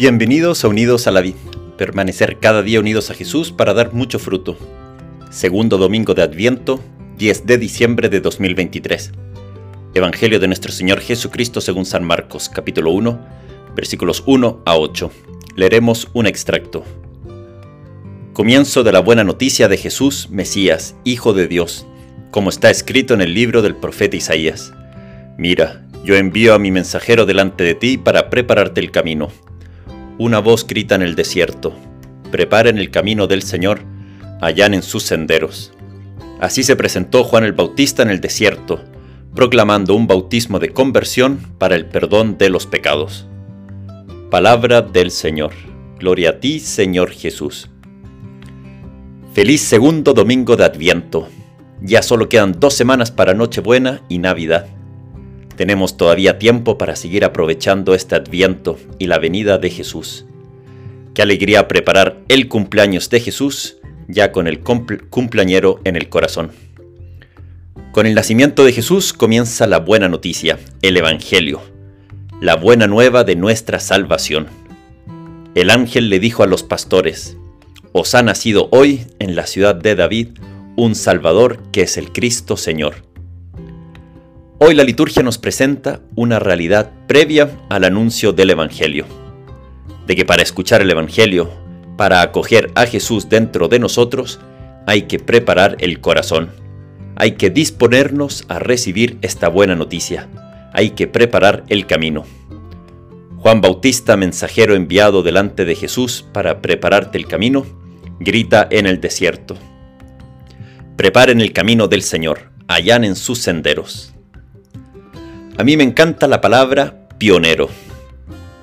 Bienvenidos a Unidos a la Vida. Permanecer cada día unidos a Jesús para dar mucho fruto. Segundo domingo de Adviento, 10 de diciembre de 2023. Evangelio de nuestro Señor Jesucristo según San Marcos, capítulo 1, versículos 1 a 8. Leeremos un extracto. Comienzo de la buena noticia de Jesús, Mesías, Hijo de Dios, como está escrito en el libro del profeta Isaías. Mira, yo envío a mi mensajero delante de ti para prepararte el camino una voz grita en el desierto, preparen el camino del Señor, en sus senderos. Así se presentó Juan el Bautista en el desierto, proclamando un bautismo de conversión para el perdón de los pecados. Palabra del Señor. Gloria a ti, Señor Jesús. Feliz segundo domingo de Adviento. Ya solo quedan dos semanas para Nochebuena y Navidad. Tenemos todavía tiempo para seguir aprovechando este adviento y la venida de Jesús. Qué alegría preparar el cumpleaños de Jesús ya con el cumpleañero en el corazón. Con el nacimiento de Jesús comienza la buena noticia, el Evangelio, la buena nueva de nuestra salvación. El ángel le dijo a los pastores, Os ha nacido hoy en la ciudad de David un Salvador que es el Cristo Señor. Hoy la liturgia nos presenta una realidad previa al anuncio del Evangelio, de que para escuchar el Evangelio, para acoger a Jesús dentro de nosotros, hay que preparar el corazón, hay que disponernos a recibir esta buena noticia, hay que preparar el camino. Juan Bautista, mensajero enviado delante de Jesús para prepararte el camino, grita en el desierto. Preparen el camino del Señor, allanen sus senderos. A mí me encanta la palabra pionero.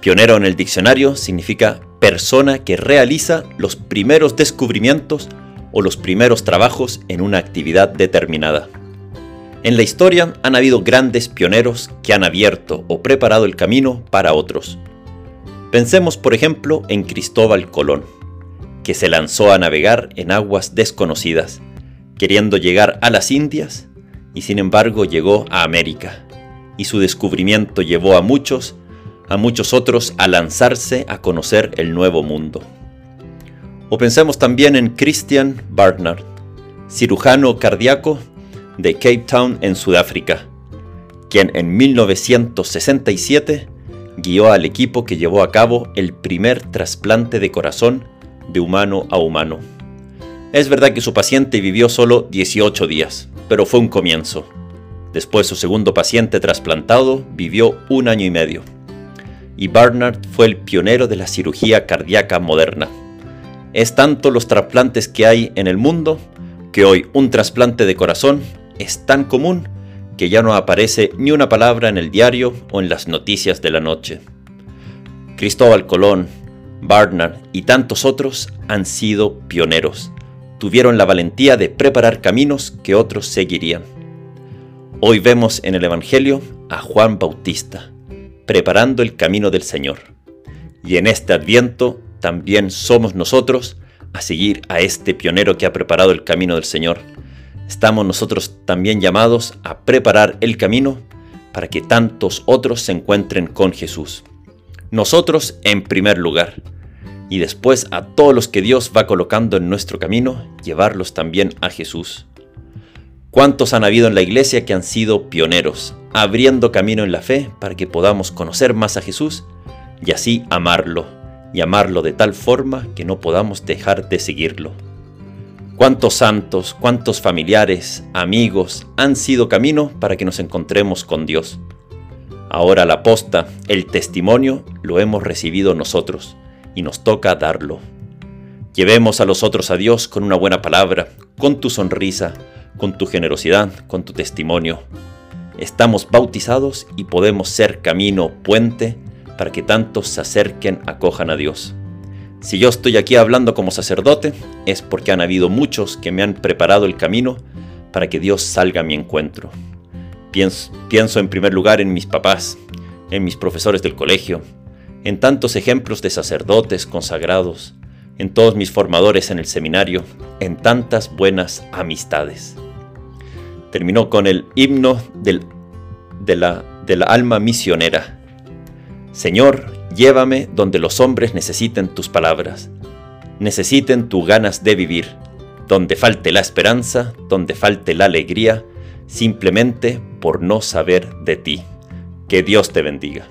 Pionero en el diccionario significa persona que realiza los primeros descubrimientos o los primeros trabajos en una actividad determinada. En la historia han habido grandes pioneros que han abierto o preparado el camino para otros. Pensemos por ejemplo en Cristóbal Colón, que se lanzó a navegar en aguas desconocidas, queriendo llegar a las Indias y sin embargo llegó a América y su descubrimiento llevó a muchos, a muchos otros a lanzarse a conocer el nuevo mundo. O pensemos también en Christian Barnard, cirujano cardíaco de Cape Town en Sudáfrica, quien en 1967 guió al equipo que llevó a cabo el primer trasplante de corazón de humano a humano. Es verdad que su paciente vivió solo 18 días, pero fue un comienzo. Después su segundo paciente trasplantado vivió un año y medio. Y Barnard fue el pionero de la cirugía cardíaca moderna. Es tanto los trasplantes que hay en el mundo que hoy un trasplante de corazón es tan común que ya no aparece ni una palabra en el diario o en las noticias de la noche. Cristóbal Colón, Barnard y tantos otros han sido pioneros. Tuvieron la valentía de preparar caminos que otros seguirían. Hoy vemos en el Evangelio a Juan Bautista, preparando el camino del Señor. Y en este adviento también somos nosotros a seguir a este pionero que ha preparado el camino del Señor. Estamos nosotros también llamados a preparar el camino para que tantos otros se encuentren con Jesús. Nosotros en primer lugar, y después a todos los que Dios va colocando en nuestro camino, llevarlos también a Jesús. ¿Cuántos han habido en la iglesia que han sido pioneros, abriendo camino en la fe para que podamos conocer más a Jesús y así amarlo, y amarlo de tal forma que no podamos dejar de seguirlo? ¿Cuántos santos, cuántos familiares, amigos han sido camino para que nos encontremos con Dios? Ahora la posta, el testimonio, lo hemos recibido nosotros y nos toca darlo. Llevemos a los otros a Dios con una buena palabra, con tu sonrisa, con tu generosidad, con tu testimonio. Estamos bautizados y podemos ser camino, puente, para que tantos se acerquen, acojan a Dios. Si yo estoy aquí hablando como sacerdote, es porque han habido muchos que me han preparado el camino para que Dios salga a mi encuentro. Pienso, pienso en primer lugar en mis papás, en mis profesores del colegio, en tantos ejemplos de sacerdotes consagrados, en todos mis formadores en el seminario, en tantas buenas amistades terminó con el himno de, la, de la alma misionera. Señor, Llévame donde los hombres necesiten tus palabras, necesiten tus ganas de vivir, donde falte la esperanza, donde falte la alegría, simplemente por no saber de ti. Que Dios te bendiga.